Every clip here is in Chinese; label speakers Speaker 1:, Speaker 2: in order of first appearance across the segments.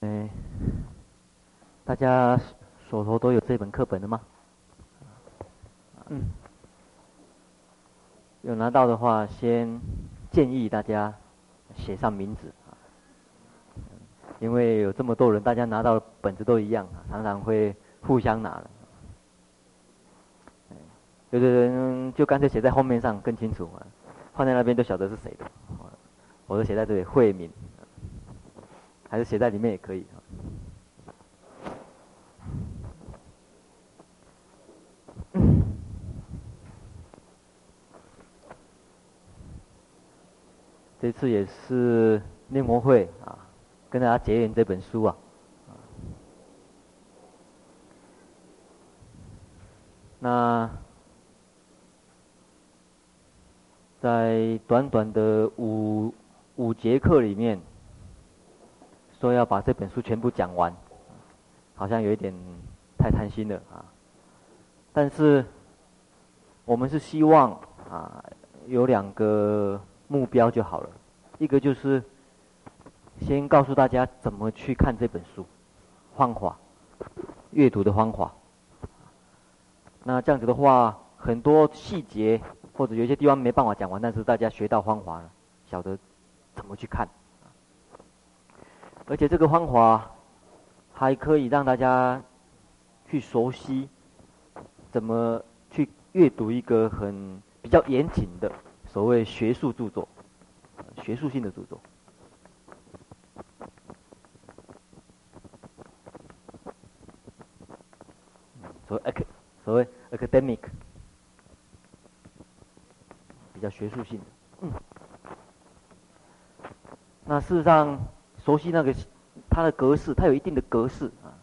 Speaker 1: 哎，大家手头都有这本课本的吗？嗯，有拿到的话，先建议大家写上名字啊，因为有这么多人，大家拿到本子都一样，常常会互相拿了。有的人就干脆写在后面上更清楚啊，放在那边都晓得是谁的。我都写在这里，惠民。还是写在里面也可以啊。这次也是念佛会啊，跟大家结缘这本书啊。那在短短的五五节课里面。说要把这本书全部讲完，好像有一点太贪心了啊。但是我们是希望啊，有两个目标就好了。一个就是先告诉大家怎么去看这本书，方法，阅读的方法。那这样子的话，很多细节或者有些地方没办法讲完，但是大家学到方法了，晓得怎么去看。而且这个方法还可以让大家去熟悉怎么去阅读一个很比较严谨的所谓学术著作，学术性的著作。所谓 ac 所谓 academic 比较学术性的。嗯。那事实上。熟悉那个它的格式，它有一定的格式啊，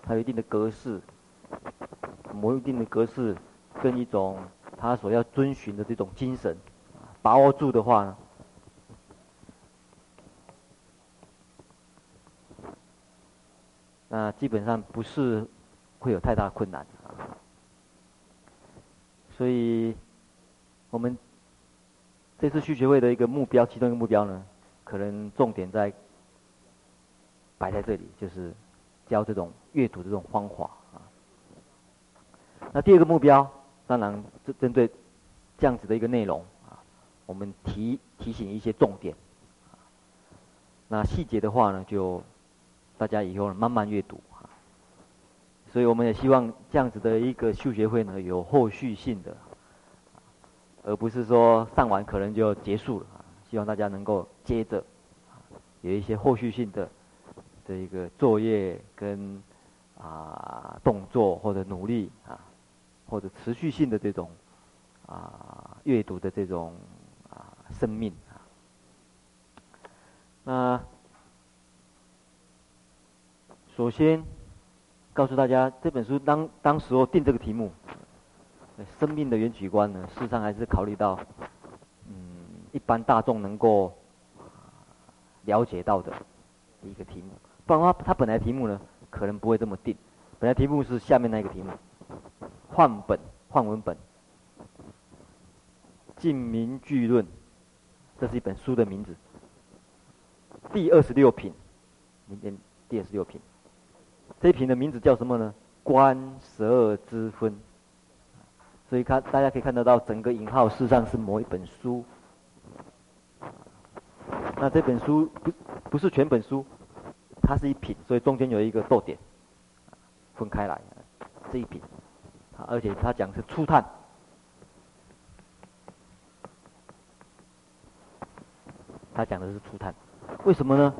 Speaker 1: 它有一定的格式，某一定的格式跟一种它所要遵循的这种精神，把握住的话呢，那基本上不是会有太大困难啊。所以，我们这次续学会的一个目标，其中一个目标呢，可能重点在。摆在这里就是教这种阅读的这种方法啊。那第二个目标，当然针针对这样子的一个内容啊，我们提提醒一些重点。那细节的话呢，就大家以后慢慢阅读啊。所以我们也希望这样子的一个续学会呢，有后续性的，而不是说上完可能就结束了啊。希望大家能够接着有一些后续性的。的一个作业跟啊动作或者努力啊，或者持续性的这种啊阅读的这种啊生命啊。那首先告诉大家，这本书当当时候定这个题目，生命的缘起观呢，事实上还是考虑到嗯一般大众能够了解到的一个题目。不然的话，他本来题目呢，可能不会这么定。本来题目是下面那个题目，范本、范文本，《净名句论》，这是一本书的名字。第二十六品，明天第二十六品，这一品的名字叫什么呢？观十二之分。所以看，大家可以看得到，整个引号事实上是某一本书。那这本书不不是全本书。它是一品，所以中间有一个逗点，分开来，这一品，而且它讲是初探，他讲的是初探，为什么呢？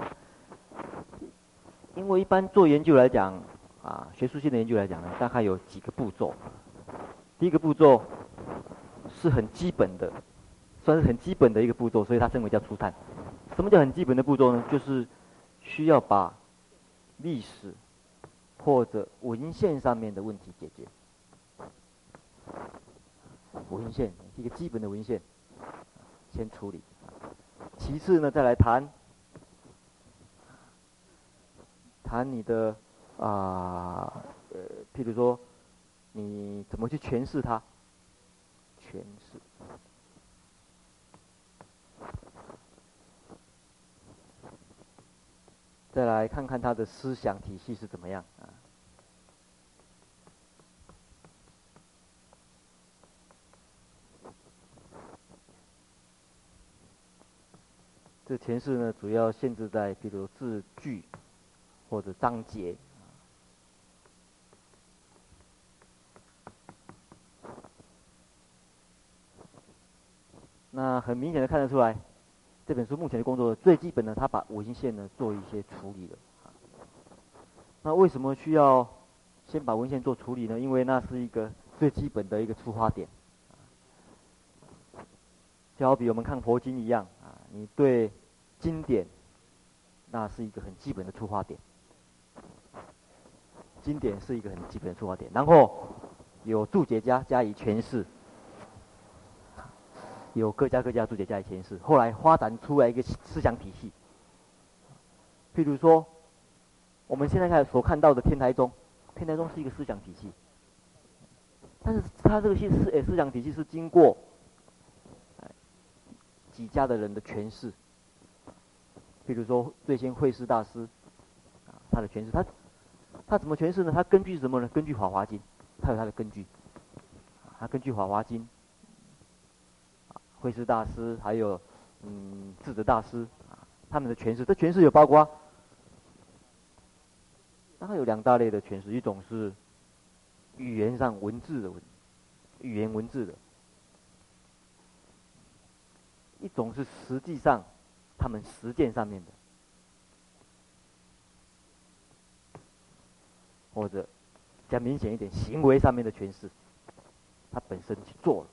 Speaker 1: 因为一般做研究来讲，啊，学术性的研究来讲呢，大概有几个步骤。第一个步骤是很基本的，算是很基本的一个步骤，所以它称为叫初探。什么叫很基本的步骤呢？就是。需要把历史或者文献上面的问题解决。文献一个基本的文献先处理，其次呢，再来谈谈你的啊呃，譬如说你怎么去诠释它，诠释。再来看看他的思想体系是怎么样啊？这前世呢，主要限制在比如字句或者章节。那很明显的看得出来，这本书目前的工作最基本的，他把文献呢做一些处理了。那为什么需要先把文献做处理呢？因为那是一个最基本的一个出发点。就好比我们看佛经一样啊，你对经典，那是一个很基本的出发点。经典是一个很基本的出发点，然后有注解家加以诠释。有各家各家注解加以诠释，后来发展出来一个思想体系。譬如说，我们现在看所看到的天台宗，天台宗是一个思想体系，但是它这个思思诶思想体系是经过几家的人的诠释。譬如说，最先慧思大师啊，他的诠释，他他怎么诠释呢？他根据什么呢？根据《法华经》，他有他的根据，他根据《法华经》。慧师大师，还有嗯智者大师啊，他们的诠释，这诠释有包括，大概有两大类的诠释，一种是语言上文字的文，语言文字的，一种是实际上他们实践上面的，或者讲明显一点，行为上面的诠释，他本身去做了。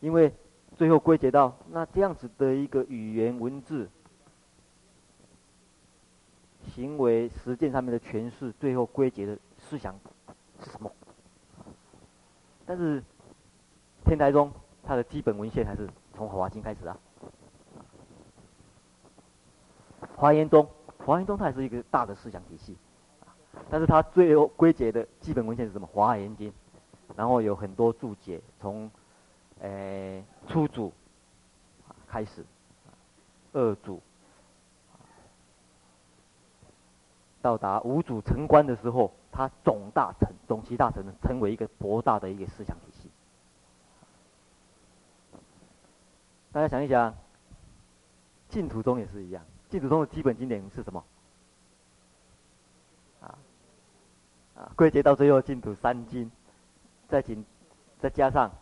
Speaker 1: 因为最后归结到那这样子的一个语言文字、行为实践上面的诠释，最后归结的思想是什么？但是天台宗它的基本文献还是从《华经》开始啊。华严宗，华严宗它也是一个大的思想体系，但是它最后归结的基本文献是什么？《华严经》，然后有很多注解从。诶，初祖开始，二祖到达五祖成观的时候，他总大成、总集大成，成为一个博大的一个思想体系。大家想一想，净土宗也是一样，净土宗的基本经典是什么？啊啊，归结到最后，净土三经，再紧再加上。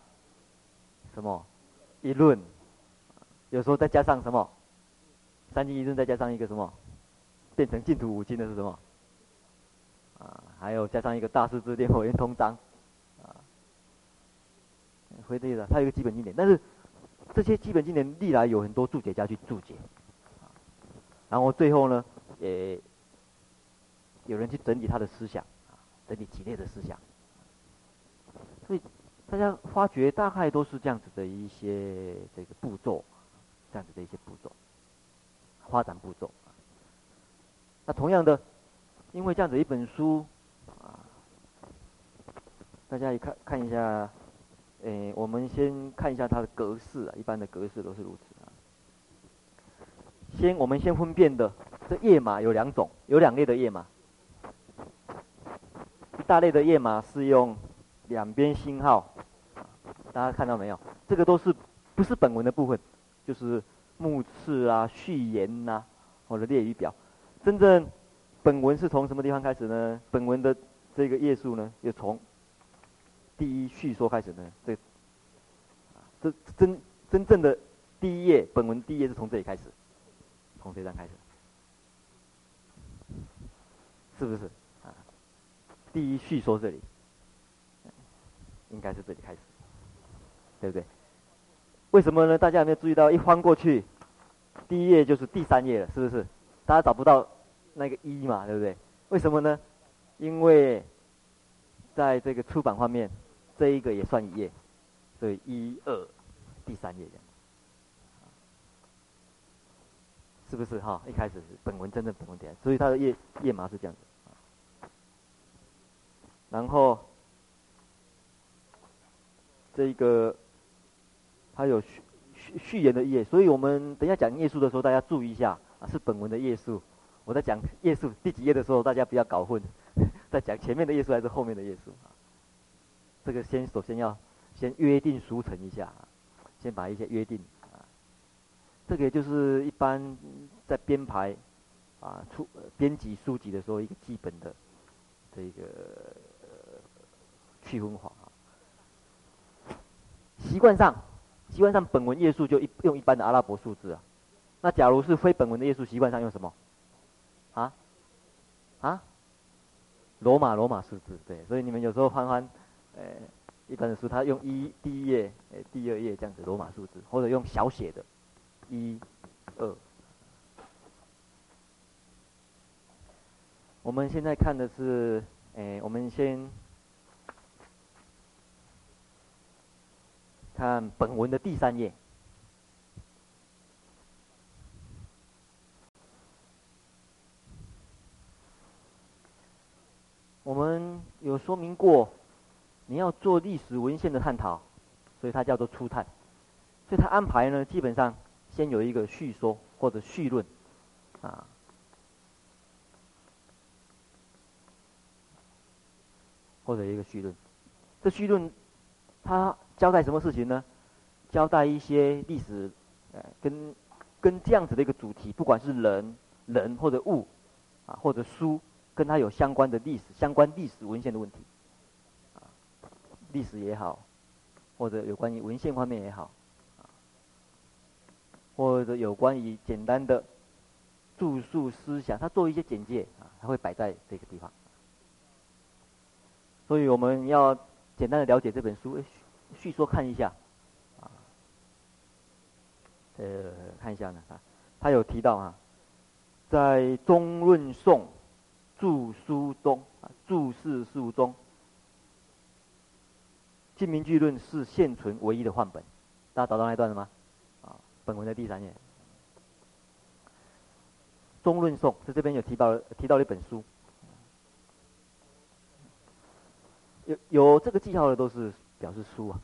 Speaker 1: 什么？一论，有时候再加上什么？三经一论再加上一个什么？变成净土五经的是什么？啊，还有加上一个大师之辩或圆通章，啊，会这个，它有个基本经典，但是这些基本经典历来有很多注解家去注解，然后最后呢，也有人去整理他的思想，整理几列的思想，所以。大家发觉大概都是这样子的一些这个步骤，这样子的一些步骤，发展步骤。那同样的，因为这样子一本书啊，大家一看看一下，诶，我们先看一下它的格式啊，一般的格式都是如此啊。先我们先分辨的，这页码有两种，有两类的页码，一大类的页码是用。两边星号，大家看到没有？这个都是不是本文的部分，就是目次啊、序言呐、或者列语表。真正本文是从什么地方开始呢？本文的这个页数呢，又从第一序说开始呢。这这真真正的第一页，本文第一页是从这里开始，从这张开始，是不是？啊，第一序说这里。应该是这里开始，对不对？为什么呢？大家有没有注意到，一翻过去，第一页就是第三页了，是不是？大家找不到那个一嘛，对不对？为什么呢？因为在这个出版方面，这一个也算一页，所以一二，第三页这样，是不是哈？一开始是本文真正本文点，所以它的页页码是这样子，然后。这个，它有序序序言的页，所以我们等一下讲页数的时候，大家注意一下啊，是本文的页数。我在讲页数第几页的时候，大家不要搞混，在讲前面的页数还是后面的页数啊？这个先首先要先约定俗成一下，先把一些约定啊，这个也就是一般在编排啊出编辑书籍的时候一个基本的这个呃区分法。习惯上，习惯上本文页数就一用一般的阿拉伯数字啊。那假如是非本文的页数，习惯上用什么？啊？啊？罗马罗马数字对，所以你们有时候翻翻，呃，一般的书，它用一第一页，呃，第二页这样子罗马数字，或者用小写的，一、二。我们现在看的是，哎，我们先。看本文的第三页，我们有说明过，你要做历史文献的探讨，所以它叫做初探，所以它安排呢，基本上先有一个叙说或者叙论，啊，或者一个绪论，这绪论它。交代什么事情呢？交代一些历史，呃，跟跟这样子的一个主题，不管是人、人或者物，啊，或者书，跟它有相关的历史、相关历史文献的问题，啊，历史也好，或者有关于文献方面也好，啊，或者有关于简单的著述思想，它做一些简介啊，它会摆在这个地方。所以我们要简单的了解这本书。叙说看一下，啊，呃，看一下呢啊，他有提到啊，在中论颂注释中啊，注释书中，《晋明纪论》是现存唯一的范本，大家找到那一段了吗？啊，本文的第三页，中论颂在这边有提到提到了一本书，有有这个记号的都是。表示书啊，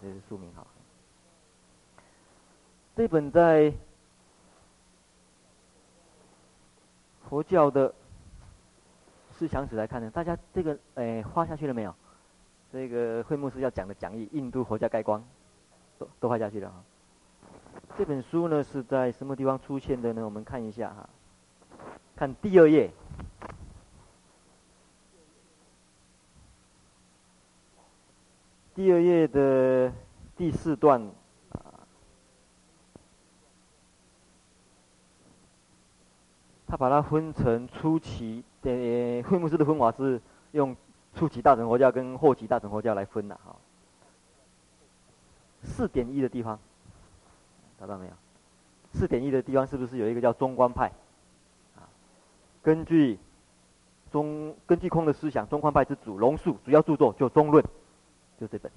Speaker 1: 这是书名哈。这本在佛教的思想史来看呢，大家这个哎画下去了没有？这个慧牧师要讲的讲义《印度佛教概观》都都画下去了哈。这本书呢是在什么地方出现的呢？我们看一下哈，看第二页。第二页的第四段，啊，他把它分成初期的慧牧师的分法是用初期大乘佛教跟后期大乘佛教来分的哈。四点一的地方，找到没有？四点一的地方是不是有一个叫中观派？啊，根据中根据空的思想，中观派之主龙树主要著作就《中论》。就这本，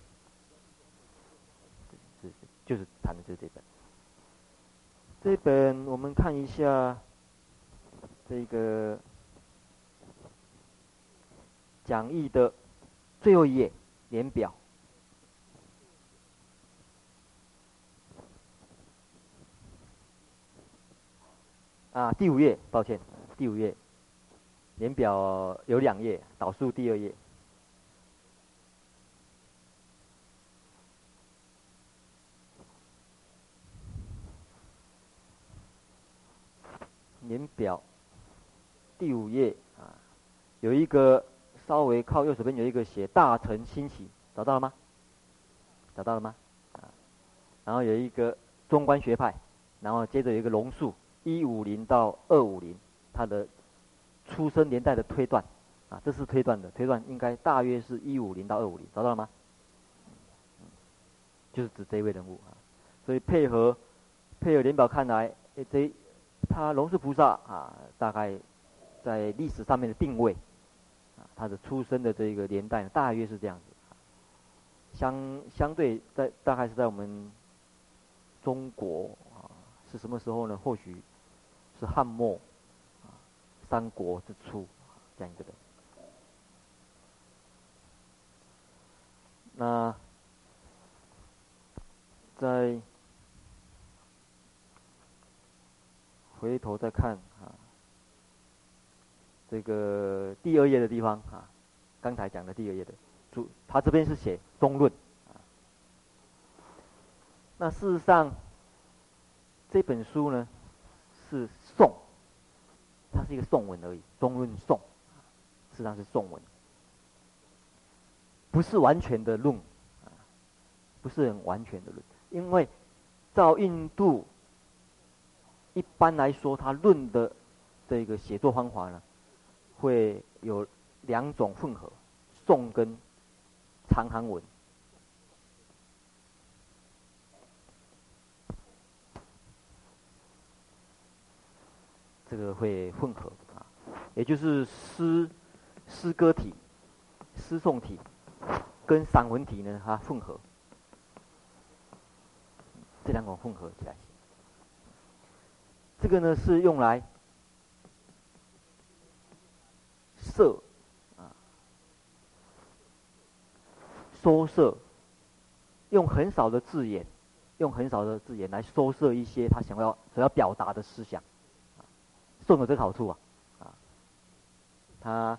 Speaker 1: 是就是谈的就是这本。这本我们看一下，这个讲义的最后一页年表。啊，第五页，抱歉，第五页，年表有两页，导数第二页。年表第五页啊，有一个稍微靠右手边有一个写大乘兴起，找到了吗？找到了吗？啊，然后有一个中观学派，然后接着有一个龙树一五零到二五零，他的出生年代的推断啊，这是推断的推断，应该大约是一五零到二五零，找到了吗？就是指这一位人物啊，所以配合配合年表看来，诶这。他龙树菩萨啊，大概在历史上面的定位，啊，他的出生的这个年代大约是这样子，相相对在大概是在我们中国啊，是什么时候呢？或许是汉末啊，三国之初这样一个的。那在回头再看啊，这个第二页的地方啊，刚才讲的第二页的主，他这边是写中论啊。那事实上，这本书呢是宋，它是一个宋文而已，中论宋，事实上是宋文，不是完全的论啊，不是很完全的论，因为照印度。一般来说，他论的这个写作方法呢，会有两种混合，颂跟长行文。这个会混合啊，也就是诗诗歌体、诗颂体跟散文体呢，它混合，这两种混合起来。这个呢是用来摄啊，收摄，用很少的字眼，用很少的字眼来收摄一些他想要想要表达的思想，颂有这个好处啊，啊，他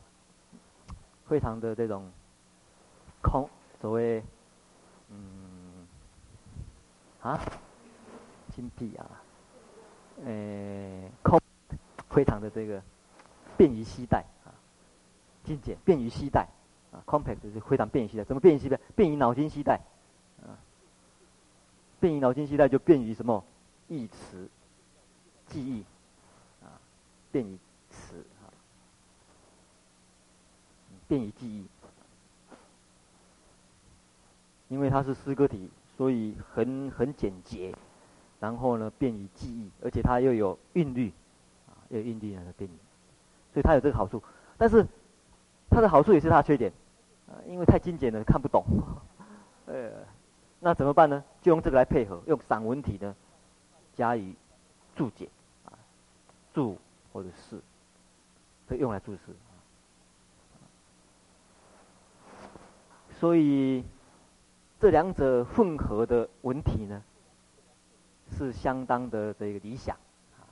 Speaker 1: 非常的这种空，所谓嗯啊，精辟啊。呃，空，非常的这个便于携带啊，精简，便于携带啊，compact 就是非常便于携带。怎么便于携带？便于脑筋携带啊，便于脑筋携带就便于什么？忆词、记忆啊，便于词啊，便于记忆。因为它是诗歌体，所以很很简洁。然后呢，便于记忆，而且它又有韵律，啊，又有韵律那个便于，所以它有这个好处。但是它的好处也是它的缺点，啊，因为太精简了看不懂，呃，那怎么办呢？就用这个来配合，用散文体呢加以注解，啊，注或者释，这用来注释。所以这两者混合的文体呢，是相当的这个理想，啊，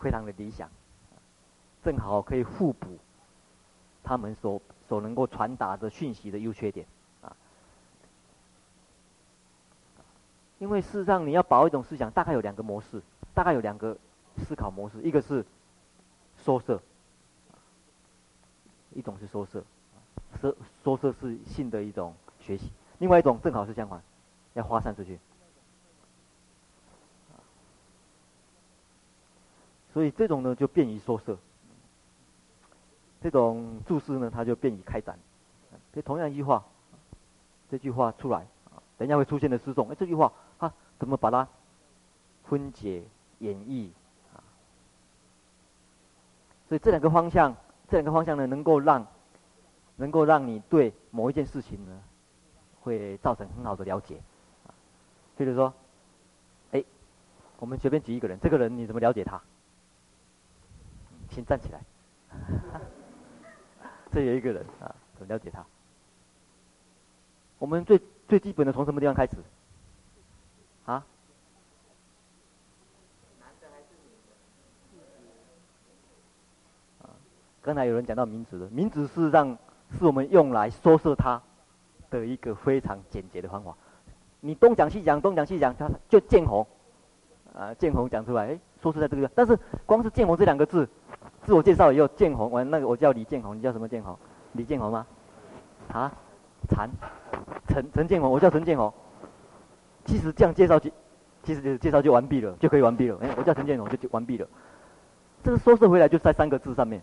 Speaker 1: 非常的理想，正好可以互补他们所所能够传达的讯息的优缺点，啊，因为事实上你要保一种思想，大概有两个模式，大概有两个思考模式，一个是说摄，一种是收摄，说说摄是性的一种学习，另外一种正好是相反，要发散出去。所以这种呢就便于说摄，这种注释呢它就便于开展。这同样一句话，这句话出来，等一下会出现的诗颂，哎，这句话啊怎么把它分解演绎？所以这两个方向，这两个方向呢能够让，能够让你对某一件事情呢，会造成很好的了解。啊，比如说，哎，我们随便举一个人，这个人你怎么了解他？先站起来，这有一个人啊，很了解他。我们最最基本的从什么地方开始？啊？刚才有人讲到名词的，名词事实上是我们用来说说他的一个非常简洁的方法。你东讲西讲，东讲西讲，他就见红，啊，见红讲出来，哎，说是在这个，但是光是见红这两个字。自我介绍以后，建宏，我那个我叫李建宏，你叫什么建宏？李建宏吗？啊？陈陈陈建宏，我叫陈建宏。其实这样介绍就，其实就是介绍就完毕了，就可以完毕了。哎，我叫陈建宏就就完毕了。这个说是回来就在三个字上面。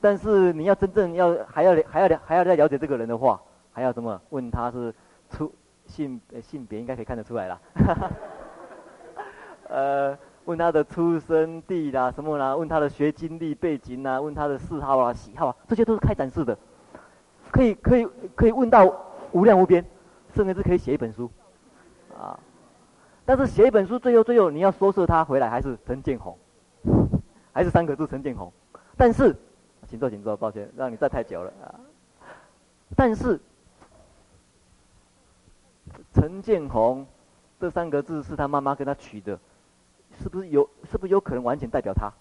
Speaker 1: 但是你要真正要还要还要还要再了解这个人的话，还要什么问他是出性性别应该可以看得出来了。呃。问他的出生地啦，什么啦？问他的学经历背景啊，问他的嗜好啊、喜好啊，这些都是开展式的，可以可以可以问到无量无边，甚至是可以写一本书，啊！但是写一本书，最后最后你要说说他回来还是陈建宏，还是三个字陈建宏。但是，请坐，请坐，抱歉让你站太久了啊。但是，陈建宏这三个字是他妈妈跟他取的。是不是有是不是有可能完全代表他？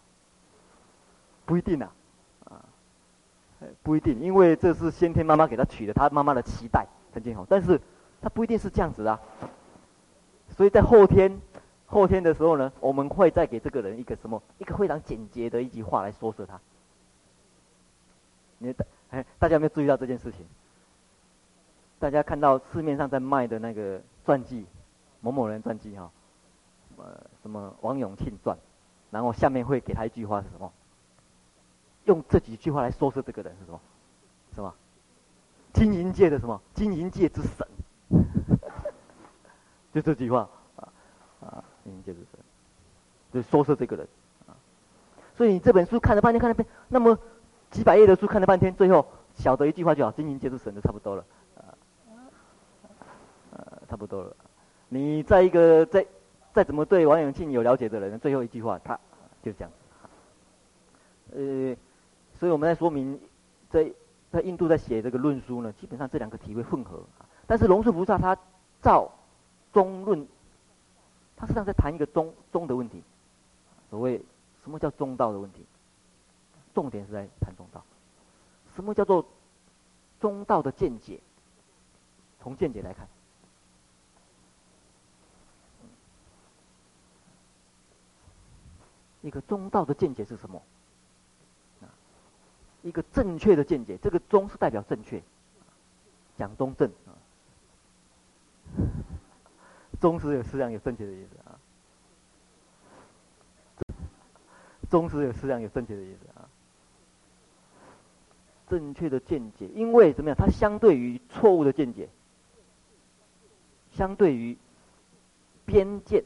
Speaker 1: 不一定啊，啊，不一定，因为这是先天妈妈给他取的，他妈妈的期待曾经好，但是他不一定是这样子啊。所以在后天后天的时候呢，我们会再给这个人一个什么一个非常简洁的一句话来说说他。你大哎，大家有没有注意到这件事情？大家看到市面上在卖的那个传记，某某人传记哈，呃，什么王永庆传，然后下面会给他一句话是什么？用这几句话来说说这个人是什么？什么？经营界的什么？经营界之神，就这句话啊啊！经营界之神，就说说这个人啊。所以你这本书看了半天，看了半天，那么几百页的书看了半天，最后晓得一句话就好，经营界之神就差不多了啊啊，差不多了。你在一个在再怎么对王永庆有了解的人，最后一句话他就这样。呃。所以我们在说明，在在印度在写这个论书呢，基本上这两个体会混合。但是龙树菩萨他照中论，他实际上在谈一个中中的问题。所谓什么叫中道的问题？重点是在谈中道。什么叫做中道的见解？从见解来看，一个中道的见解是什么？一个正确的见解，这个“中”是代表正确，讲中正啊，“中”是有思想有正确的意思啊，“中”是有思想有正确的意思啊，正确的见解，因为怎么样？它相对于错误的见解，相对于边见，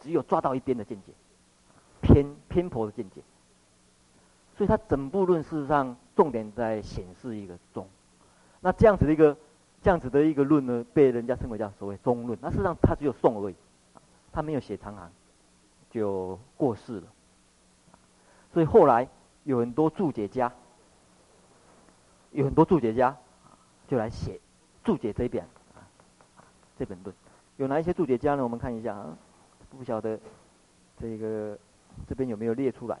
Speaker 1: 只有抓到一边的见解，偏偏颇的见解。所以，他整部论事实上重点在显示一个中。那这样子的一个这样子的一个论呢，被人家称为叫所谓中论。那事实上，他只有宋而已，他没有写长行，就过世了。所以后来有很多注解家，有很多注解家就来写注解这一本，这本论。有哪一些注解家呢？我们看一下啊，不晓得这个这边有没有列出来。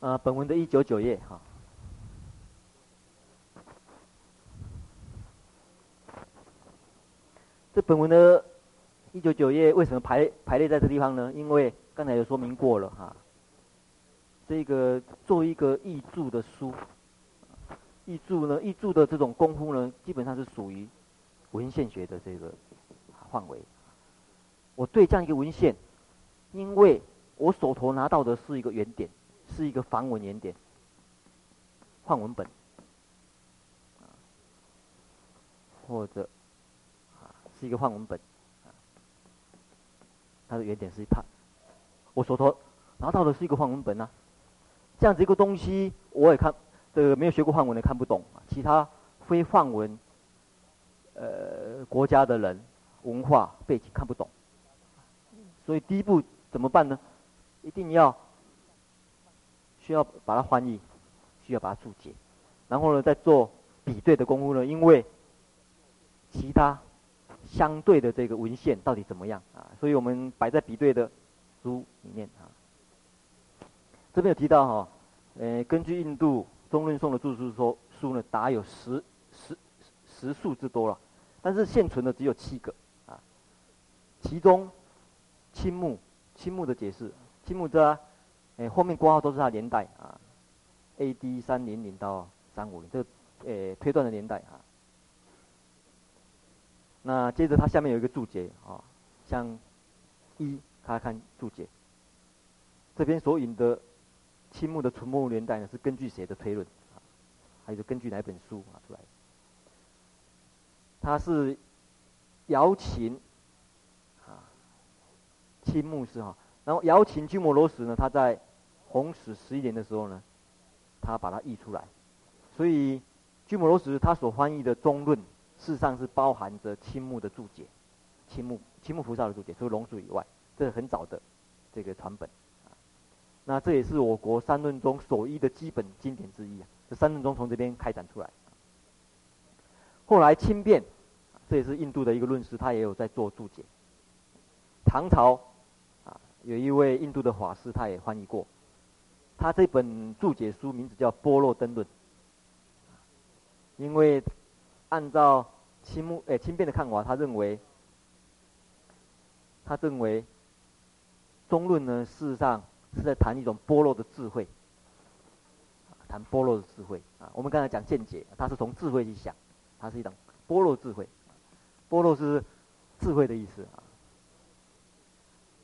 Speaker 1: 啊，本文的一九九页哈。这本文的一九九页为什么排排列在这地方呢？因为刚才有说明过了哈。这个做一个译注的书，译注呢，译注的这种功夫呢，基本上是属于文献学的这个范围。我对这样一个文献，因为我手头拿到的是一个原点。是一个梵文原点，梵文本，或者是一个梵文本，它的原点是一帕，我手头拿到的是一个范文本啊，这样子一个东西我也看，这个没有学过范文的看不懂，其他非范文，呃国家的人文化背景看不懂，所以第一步怎么办呢？一定要。需要把它翻译，需要把它注解，然后呢，再做比对的功夫呢。因为其他相对的这个文献到底怎么样啊？所以我们摆在比对的书里面啊。这边有提到哈，呃，根据印度中论颂的注释说，书呢达有十十十数之多了，但是现存的只有七个啊。其中青木青木的解释，青木这。诶，后面括号都是它年代啊，A.D. 三零零到三五零，这个诶推断的年代啊。那接着它下面有一个注解啊，像一，大家看注解，这边所引的青木的存没年代呢，是根据谁的推论啊？还是根据哪本书啊出来？它是姚秦啊，青木是哈，然后姚秦鸠摩罗什呢，他在。弘始十一年的时候呢，他把它译出来，所以鸠摩罗什他所翻译的中论，事实上是包含着青木的注解，青木青木菩萨的注解，除了龙树以外，这是很早的这个传本。那这也是我国三论中首义的基本经典之一啊。这三论宗从这边开展出来。后来亲辨，这也是印度的一个论师，他也有在做注解。唐朝啊，有一位印度的法师，他也翻译过。他这本注解书名字叫《波若登论》。因为按照亲目诶亲辨的看法，他认为，他认为中论呢，事实上是在谈一种般若的智慧，谈般若的智慧啊。我们刚才讲见解，他是从智慧去想，它是一种般若智慧，般若是智慧的意思啊。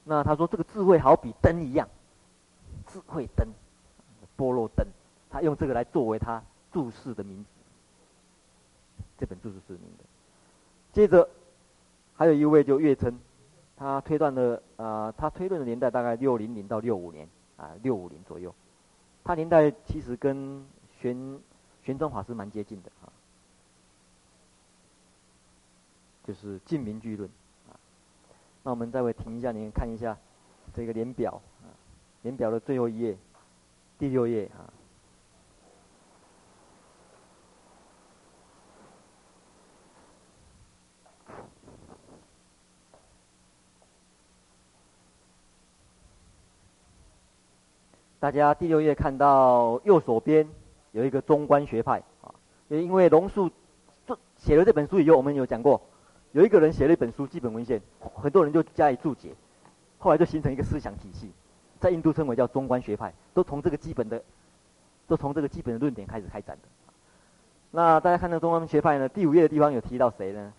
Speaker 1: 那他说这个智慧好比灯一样，智慧灯，般若灯，他用这个来作为他注释的名字。这本注释是名的。接着还有一位就月称，他推断的啊、他推论的年代大概六零零到六五年啊，六五零左右。他年代其实跟玄玄奘法师蛮接近的啊，就是净名句论啊。那我们再会停一下，您看一下这个年表啊，年表的最后一页，第六页啊。大家第六页看到右手边有一个中观学派啊，也因为龙树写了这本书以后，我们有讲过，有一个人写了一本书基本文献，很多人就加以注解，后来就形成一个思想体系，在印度称为叫中观学派，都从这个基本的，都从这个基本的论点开始开展的。那大家看到中观学派呢，第五页的地方有提到谁呢？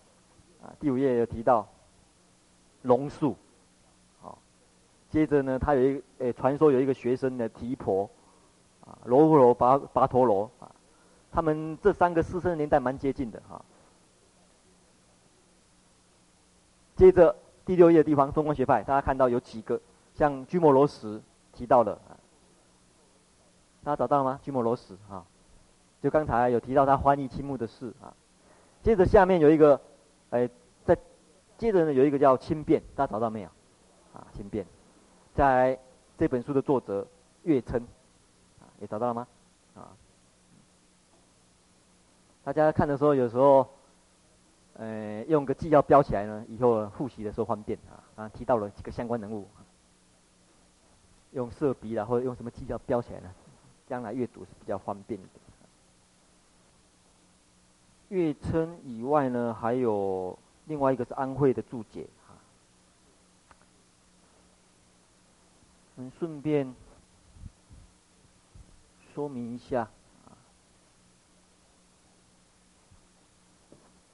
Speaker 1: 啊，第五页有提到龙树。接着呢，他有一诶，传说有一个学生的提婆，啊，罗睺罗、跋跋陀罗啊，他们这三个师生年代蛮接近的哈。接着第六页的地方，中观学派，大家看到有几个，像居摩罗什提到了，大家找到了吗？居摩罗什啊，就刚才有提到他翻译青木的事啊。接着下面有一个，诶，在接着呢有一个叫轻便，大家找到没有？啊，轻便。在这本书的作者岳琛，啊，也找到了吗？啊，大家看的时候，有时候，呃，用个记号标起来呢，以后复习的时候方便啊。啊，提到了几个相关人物，用色笔啊，或者用什么记号标起来呢？将来阅读是比较方便的。月称以外呢，还有另外一个是安徽的注解。我们顺便说明一下，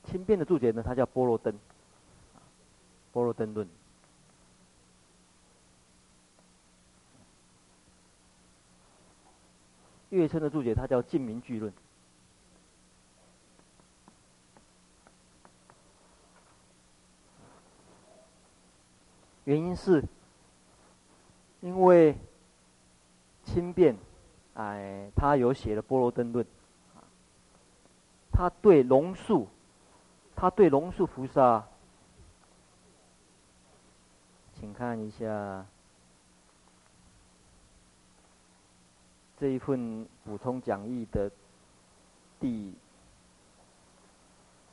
Speaker 1: 轻便的注解呢，它叫《般若灯》，《般若灯论》。月称的注解，它叫《净名句论》。原因是。因为轻便，哎，他有写了《波罗登论》，他对龙树，他对龙树菩萨，请看一下这一份补充讲义的第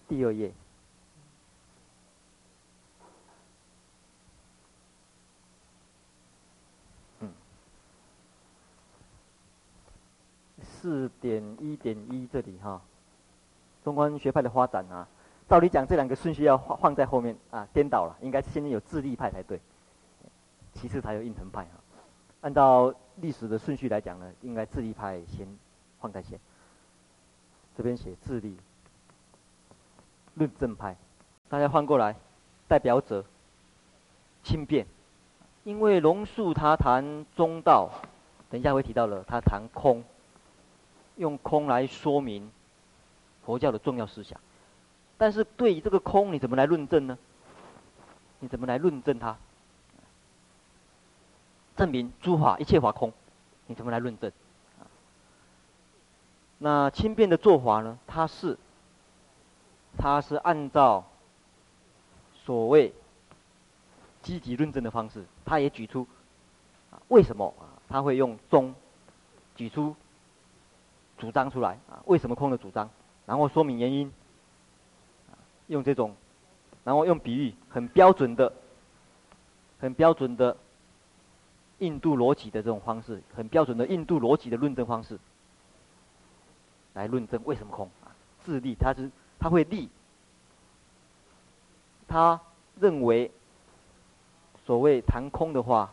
Speaker 1: 第二页。四点一点一这里哈，中观学派的发展啊，照理讲这两个顺序要放放在后面啊，颠倒了，应该先有智力派才对，其次才有应成派哈。按照历史的顺序来讲呢，应该智力派先放在先。这边写智力论证派，大家换过来，代表者轻便，因为龙树他谈中道，等一下会提到了，他谈空。用空来说明佛教的重要思想，但是对于这个空，你怎么来论证呢？你怎么来论证它？证明诸法一切法空，你怎么来论证？那轻便的做法呢？它是，它是按照所谓积极论证的方式，他也举出为什么啊他会用中举出主张出来啊为什么空的主张，然后说明原因，用这种，然后用比喻很标准的、很标准的印度逻辑的这种方式，很标准的印度逻辑的论证方式，来论证为什么空啊自立，他是他会立，他认为。所谓谈空的话，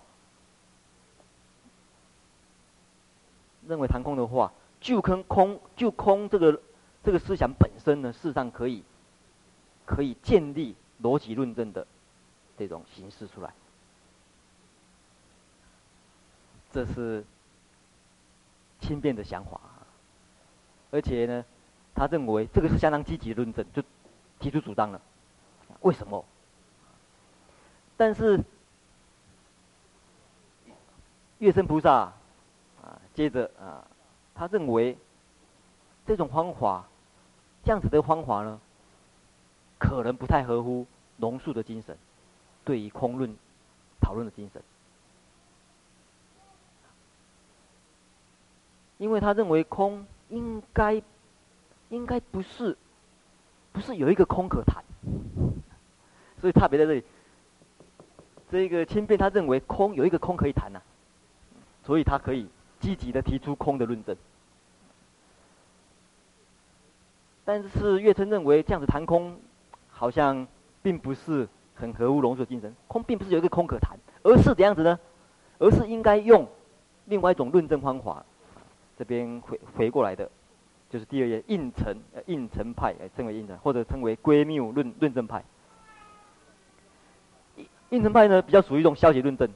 Speaker 1: 认为谈空的话，就跟空就空这个这个思想本身呢，事实上可以可以建立逻辑论证的这种形式出来。这是轻便的想法，而且呢，他认为这个是相当积极的论证，就提出主张了。为什么？但是。月生菩萨啊，接着啊，他认为这种方法，这样子的方法呢，可能不太合乎龙树的精神，对于空论讨论的精神，因为他认为空应该应该不是不是有一个空可谈，所以差别在这里。这个轻便他认为空有一个空可以谈呐、所以他可以积极的提出空的论证，但是月称认为这样子谈空，好像并不是很合乎龙树精神。空并不是有一个空可谈，而是怎样子呢？而是应该用另外一种论证方法。这边回回过来的，就是第二页应成呃应成派，称为应成，或者称为归谬论论证派。应成派呢，比较属于一种消极论证，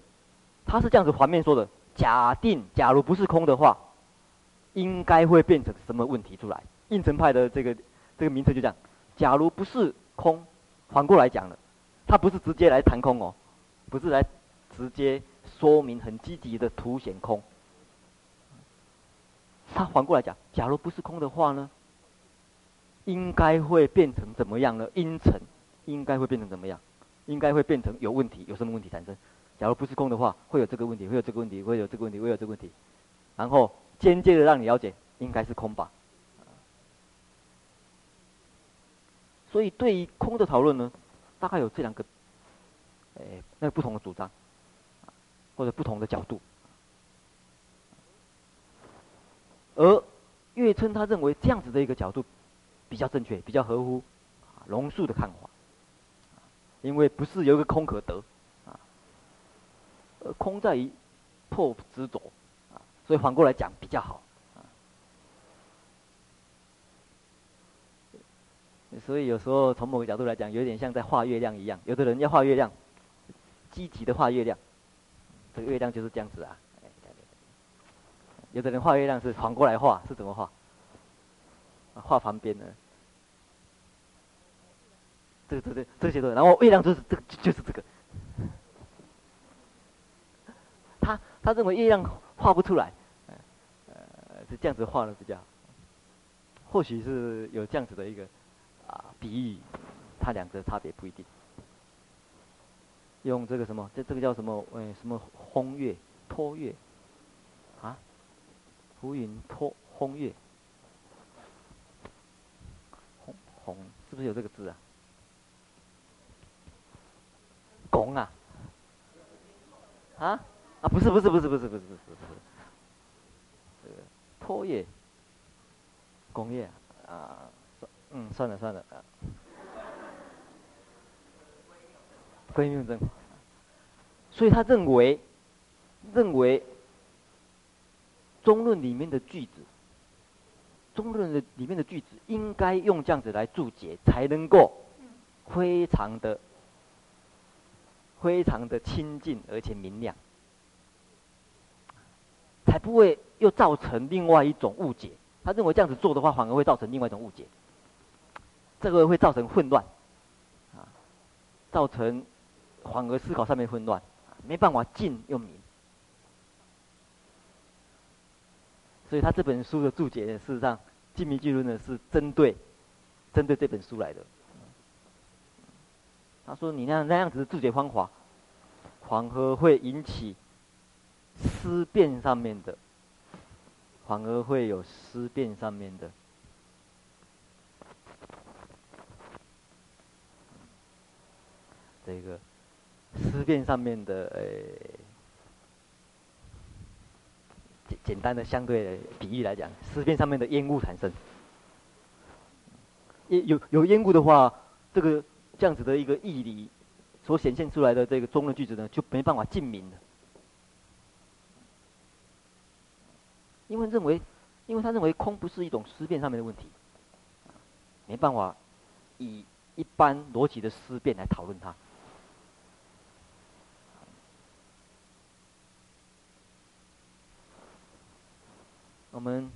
Speaker 1: 他是这样子反面说的。假定假如不是空的话，应该会变成什么问题出来？应成派的这个这个名称就这样：假如不是空，反过来讲了，他不是直接来谈空哦，不是来直接说明很积极的凸显空。他反过来讲，假如不是空的话呢，应该会变成怎么样呢？阴沉应该会变成怎么样？应该会变成有问题，有什么问题产生？假如不是空的话，会有这个问题，会有这个问题，会有这个问题，会有这个问题，然后间接的让你了解，应该是空吧。所以对于空的讨论呢，大概有这两个，哎，那个不同的主张，或者不同的角度。而月称他认为这样子的一个角度比较正确，比较合乎龙树的看法，因为不是有一个空可得。啊空在于破执着，啊，所以反过来讲比较好，啊，所以有时候从某个角度来讲，有点像在画月亮一样。有的人要画月亮，积极的画月亮，这个月亮就是这样子啊。有的人画月亮是反过来画，是怎么画？画旁边的，这个、这个、这些都，然后月亮就是这个，就是这个。他他认为月亮画不出来，呃，是这样子画的比较好，或许是有这样子的一个啊比喻，它两个差别不一定。用这个什么，这这个叫什么？呃，什么风月托月，啊，浮云托风月，红红是不是有这个字啊？拱啊，啊？啊，不是不是不是不是不是不是不是，这个托月，工业啊，嗯算了算了啊，归命证，所以他认为，认为中论里面的句子，中论的里面的句子应该用这样子来注解，才能够非常的非常的清净而且明亮。才不会又造成另外一种误解。他认为这样子做的话，反而会造成另外一种误解。这个会造成混乱，啊，造成反而思考上面混乱，没办法静又明。所以他这本书的注解，事实上《静明句论》呢是针对针对这本书来的。他说：“你那样那样子的注解方法，反而会引起思辨上面的，反而会有思辨上面的这个思辨上面的呃简简单的相对的比喻来讲，思辨上面的烟雾产生。有有烟雾的话，这个这样子的一个义理所显现出来的这个中论句子呢，就没办法尽明了。因为认为，因为他认为空不是一种思辨上面的问题，没办法以一般逻辑的思辨来讨论它。我们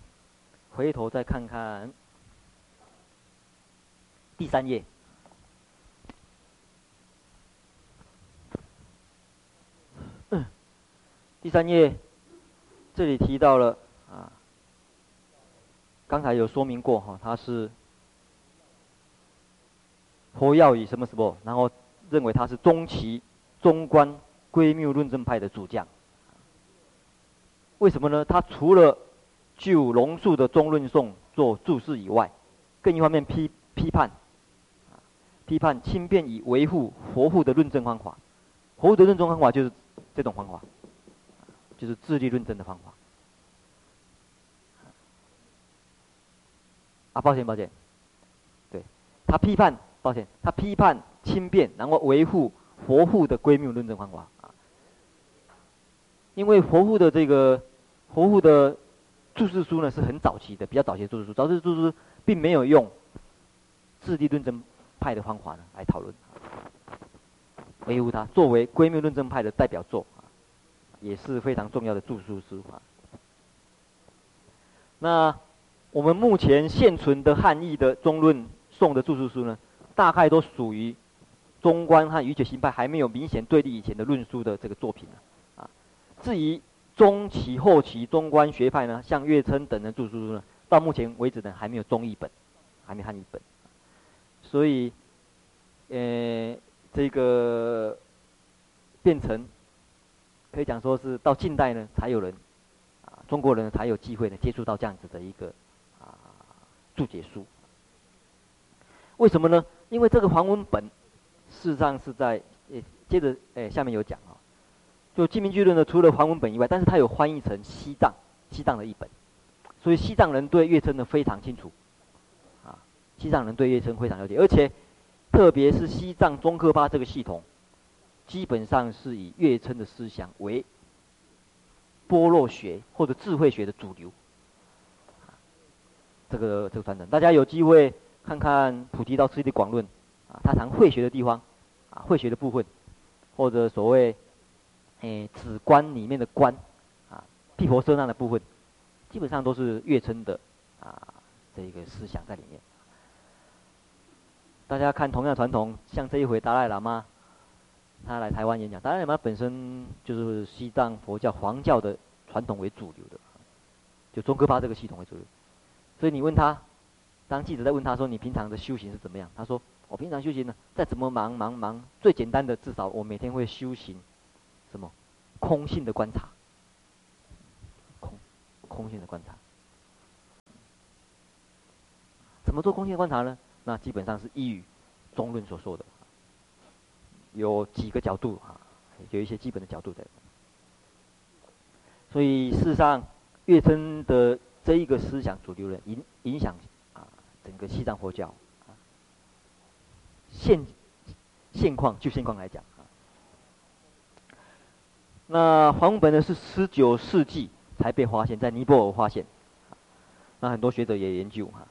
Speaker 1: 回头再看看。第三页，第三页，这里提到了啊，刚才有说明过哈，他是佛要以什么什么，然后认为他是中期中观归谬论证派的主将。为什么呢？他除了就龙树的中论颂做注释以外，更一方面批批判。批判轻便以维护佛护的论证方法，佛护的论证方法就是这种方法，就是自力论证的方法。啊，抱歉抱歉，对，他批判，抱歉，他批判轻便，然后维护佛护的归谬论证方法啊。因为佛护的这个佛护的注释书呢是很早期的，比较早期的注释书，早期的注释书并没有用质地论证。派的方法呢，来讨论，维护它作为归谬论证派的代表作啊，也是非常重要的注释书啊。那我们目前现存的汉译的中论颂的注释书呢，大概都属于中观和瑜伽行派还没有明显对立以前的论述的这个作品啊。至于中期后期中观学派呢，像月称等的著书呢，到目前为止呢，还没有中译本，还没汉译本。所以，呃，这个变成可以讲说是到近代呢，才有人啊，中国人才有机会呢接触到这样子的一个啊注解书。为什么呢？因为这个梵文本事实上是在呃接着呃下面有讲啊，就《净名句论》呢，除了梵文本以外，但是它有翻译成西藏西藏的译本，所以西藏人对月称呢非常清楚。啊西藏人对月称非常了解，而且特别是西藏宗喀巴这个系统，基本上是以月称的思想为般若学或者智慧学的主流。啊这个这个传承，大家有机会看看《菩提道次第广论》啊，他谈慧学的地方啊，慧学的部分，或者所谓诶止观里面的观啊，毗婆舍那的部分，基本上都是月称的啊这一个思想在里面。大家看同样传统，像这一回达赖喇嘛，他来台湾演讲。达赖喇嘛本身就是西藏佛教黄教的传统为主流的，就宗喀巴这个系统为主流。所以你问他，当记者在问他说：“你平常的修行是怎么样？”他说：“我平常修行呢，再怎么忙忙忙，最简单的至少我每天会修行什么空性的观察，空空性的观察。怎么做空性观察呢？”那基本上是依于中论所说的，有几个角度啊，有一些基本的角度在。所以事实上，月称的这一个思想主流人影影响啊整个西藏佛教啊。现现况就现况来讲，那黄本呢是十九世纪才被发现，在尼泊尔发现，那很多学者也研究哈。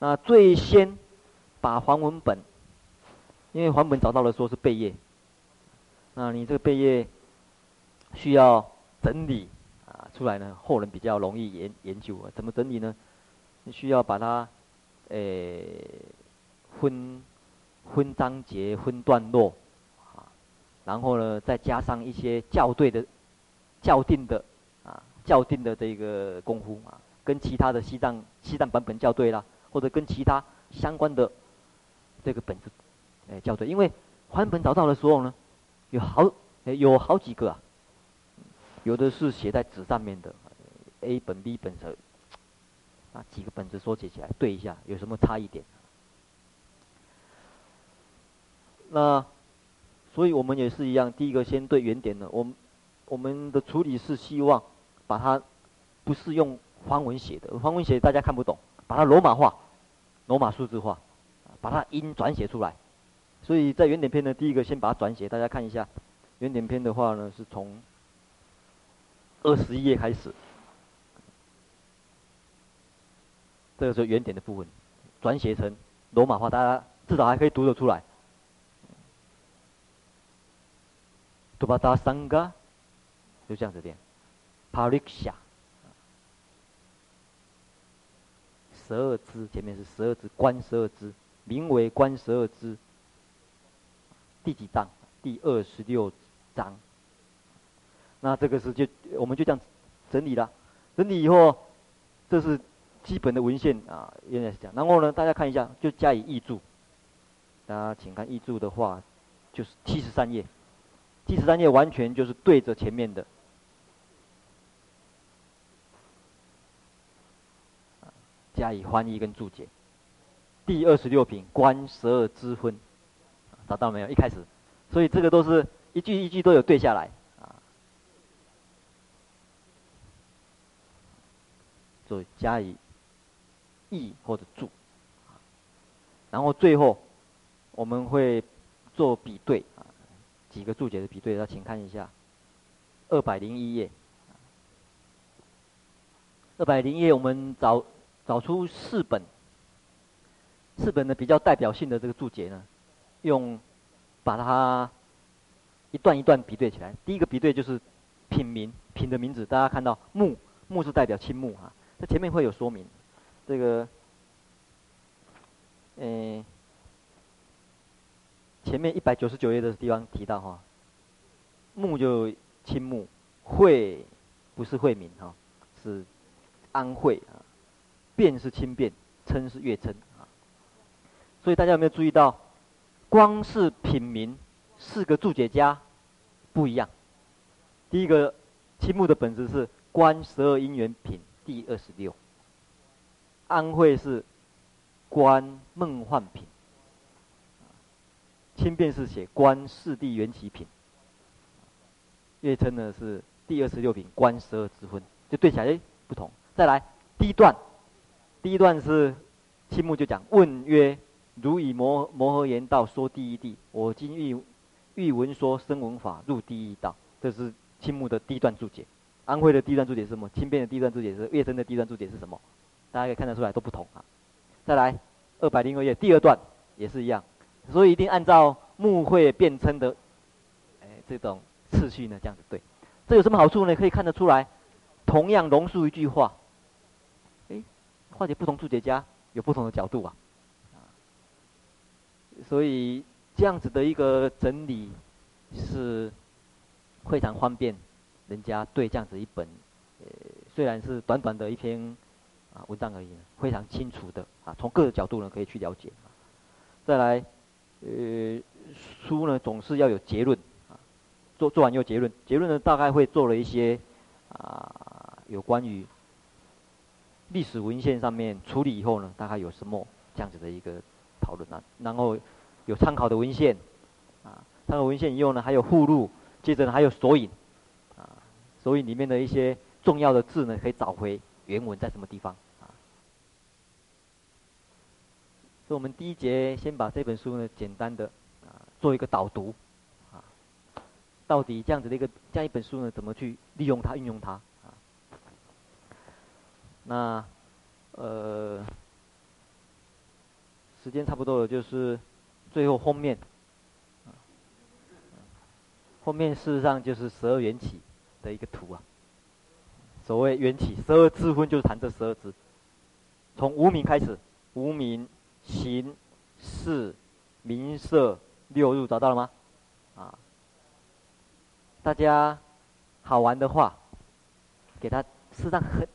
Speaker 1: 那最先把黄文本，因为黄本找到了说是贝叶，那你这个贝叶需要整理啊出来呢，后人比较容易研研究啊，怎么整理呢？你需要把它诶、分分章节、分段落，然后呢再加上一些校对的校订的啊校订的这个功夫啊，跟其他的西藏西藏版本校对啦。或者跟其他相关的这个本子，哎，校对，因为梵本找到的时候呢，有好有好几个啊，有的是写在纸上面的，A 本 B 本的，啊几个本子缩写起来对一下，有什么差异点？那所以我们也是一样，第一个先对原点的，我们我们的处理是希望把它不是用梵文写的，梵文写大家看不懂，把它罗马化，罗马数字化，把它音转写出来。所以在原点篇呢，第一个先把它转写，大家看一下。原点篇的话呢，是从二十一页开始，这个是原点的部分，转写成罗马化，大家至少还可以读得出来。杜巴达桑嘎，就这样子念。帕利克夏，十二支前面是十二支，观十二支，名为观十二支。第几章？第二十六章。那这个是就我们就这样整理了，整理以后，这是基本的文献啊，原来是这样。然后呢，大家看一下，就加以译注。大家请看译注的话，就是七十三页，第十三页完全就是对着前面的，加以翻译跟注解。第二十六品，观十二支分。找到没有？一开始，所以这个都是一句一句都有对下来，啊，所以加以译或者注，然后最后我们会做比对，几个注解的比对，那请看一下二百零一页，二百零一页我们找找出四本，四本的比较代表性的这个注解呢。用把它一段一段比对起来。第一个比对就是品名，品的名字，大家看到木，木是代表青木啊。它前面会有说明。这个，嗯，前面一百九十九页的地方提到哈，木就青木，慧不是慧名哈，是安慧啊。辩是轻辩，称是月称啊。所以大家有没有注意到？光是品名，四个注解家不一样。第一个青木的本质是《观十二因缘品》第二十六，安慧是《观梦幻品》，轻辩是写《观四谛缘起品》，月称呢是第二十六品《观十二支分》，就对起来诶不同。再来第一段，第一段是青木就讲问曰。如以摩摩诃言道说第一谛，我今欲欲闻说声闻法入第一道。这是青木的第一段注解。安徽的第一段注解是什么？轻辩的第一段注解是月称的第一段注解是什么？大家可以看得出来都不同啊。再来二百零二页第二段也是一样，所以一定按照目会辩称的，哎这种次序呢这样子对。这有什么好处呢？可以看得出来，同样龙树一句话，哎，化解不同注解家有不同的角度啊。所以这样子的一个整理是非常方便，人家对这样子一本，呃，虽然是短短的一篇啊文章而已，非常清楚的啊，从各个角度呢可以去了解。再来，呃，书呢总是要有结论啊，做做完有结论，结论呢大概会做了一些啊有关于历史文献上面处理以后呢，大概有什么这样子的一个讨论啊，然后。有参考的文献，啊，参考文献以后呢，还有附录，接着呢还有索引，啊，索引里面的一些重要的字呢，可以找回原文在什么地方，啊。所以我们第一节先把这本书呢，简单的啊做一个导读，啊，到底这样子的一个这样一本书呢，怎么去利用它、运用它，啊。那，呃，时间差不多了，就是。最后封面，封面事实上就是十二缘起的一个图啊。所谓缘起，十二支分就是谈这十二支，从无名开始，无名、行、识、名色、六入，找到了吗？啊，大家好玩的话，给他事实上很，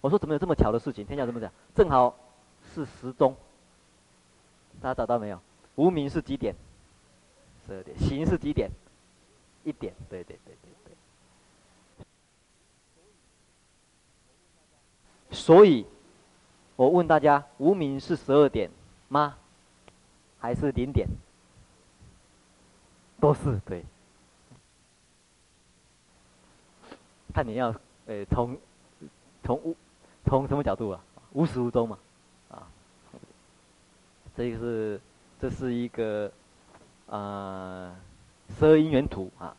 Speaker 1: 我说怎么有这么巧的事情？天下怎么讲？正好是时钟，大家找到没有？无名是几点？十二点。行是几点？一点，对对对对对。所以，我问大家，无名是十二点吗？还是零点？都是对。看你要，呃，从从无从什么角度啊？无始无终嘛，啊，这个是这是一个啊十二因缘图啊。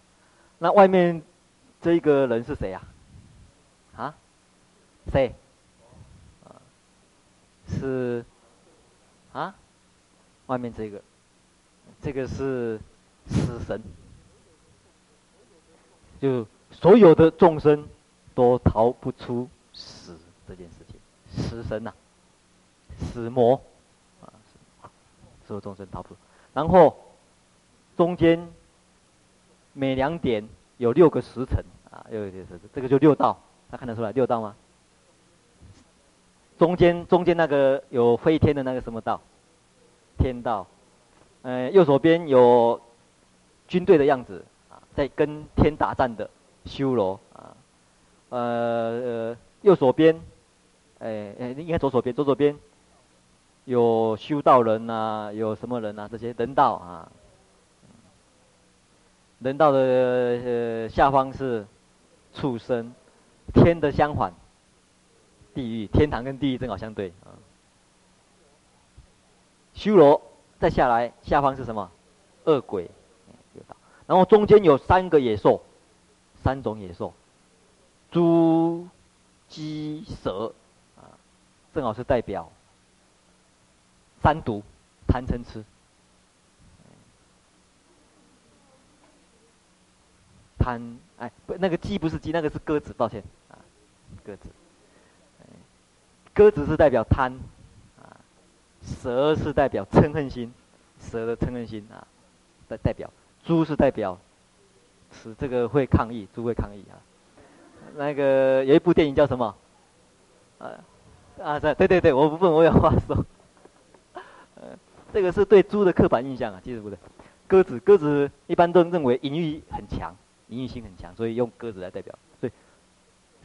Speaker 1: 那外面这一个人是谁呀？啊？啊？谁？啊？是啊？外面这个，这个是死神，就。所有的众生都逃不出死这件事情，死神呐、啊，死魔啊，所有众生逃不出。然后中间每两点有六个时辰啊，六个时辰，这个就六道，他看得出来六道吗？中间中间那个有飞天的那个什么道？天道。呃，右手边有军队的样子啊，在跟天打战的。修罗啊，呃，右手边，哎哎，应该左手边，左手边有修道人呐、有什么人呐、这些人道啊，人道的呃下方是畜生，天的相反，地狱，天堂跟地狱正好相对啊。修罗再下来，下方是什么？恶鬼，然后中间有三个野兽。三种野兽，猪、鸡、蛇，啊，正好是代表三毒，贪嗔痴。贪，哎，不，那个鸡不是鸡，那个是鸽子，抱歉，啊，鸽子。鸽子是代表贪，啊，蛇是代表嗔恨心，蛇的嗔恨心啊，代代表，猪是代表。是这个会抗议，猪会抗议啊。那个有一部电影叫什么？啊啊，对对对，我不问，我有话说。呃，这个是对猪的刻板印象啊，其实不对。鸽子，鸽子一般都认为淫欲很强，淫欲心很强，所以用鸽子来代表。所以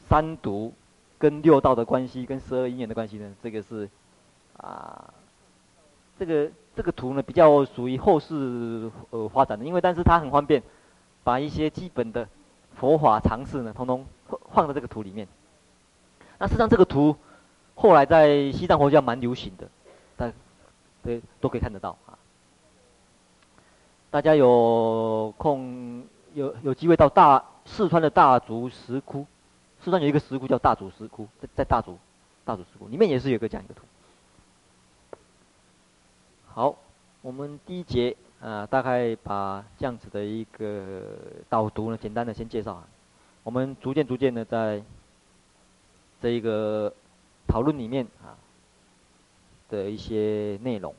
Speaker 1: 三毒跟六道的关系，跟十二因缘的关系呢，这个是啊，这个这个图呢比较属于后世呃发展的，因为但是它很方便。把一些基本的佛法常识呢，通通放放在这个图里面。那实际上这个图后来在西藏佛教蛮流行的，大家对都可以看得到啊。大家有空有有机会到大四川的大足石窟，四川有一个石窟叫大足石窟，在在大足大足石窟里面也是有个这样一个图。好，我们第一节。啊，大概把这样子的一个导读呢，简单的先介绍啊。我们逐渐逐渐的在这一个讨论里面啊的一些内容。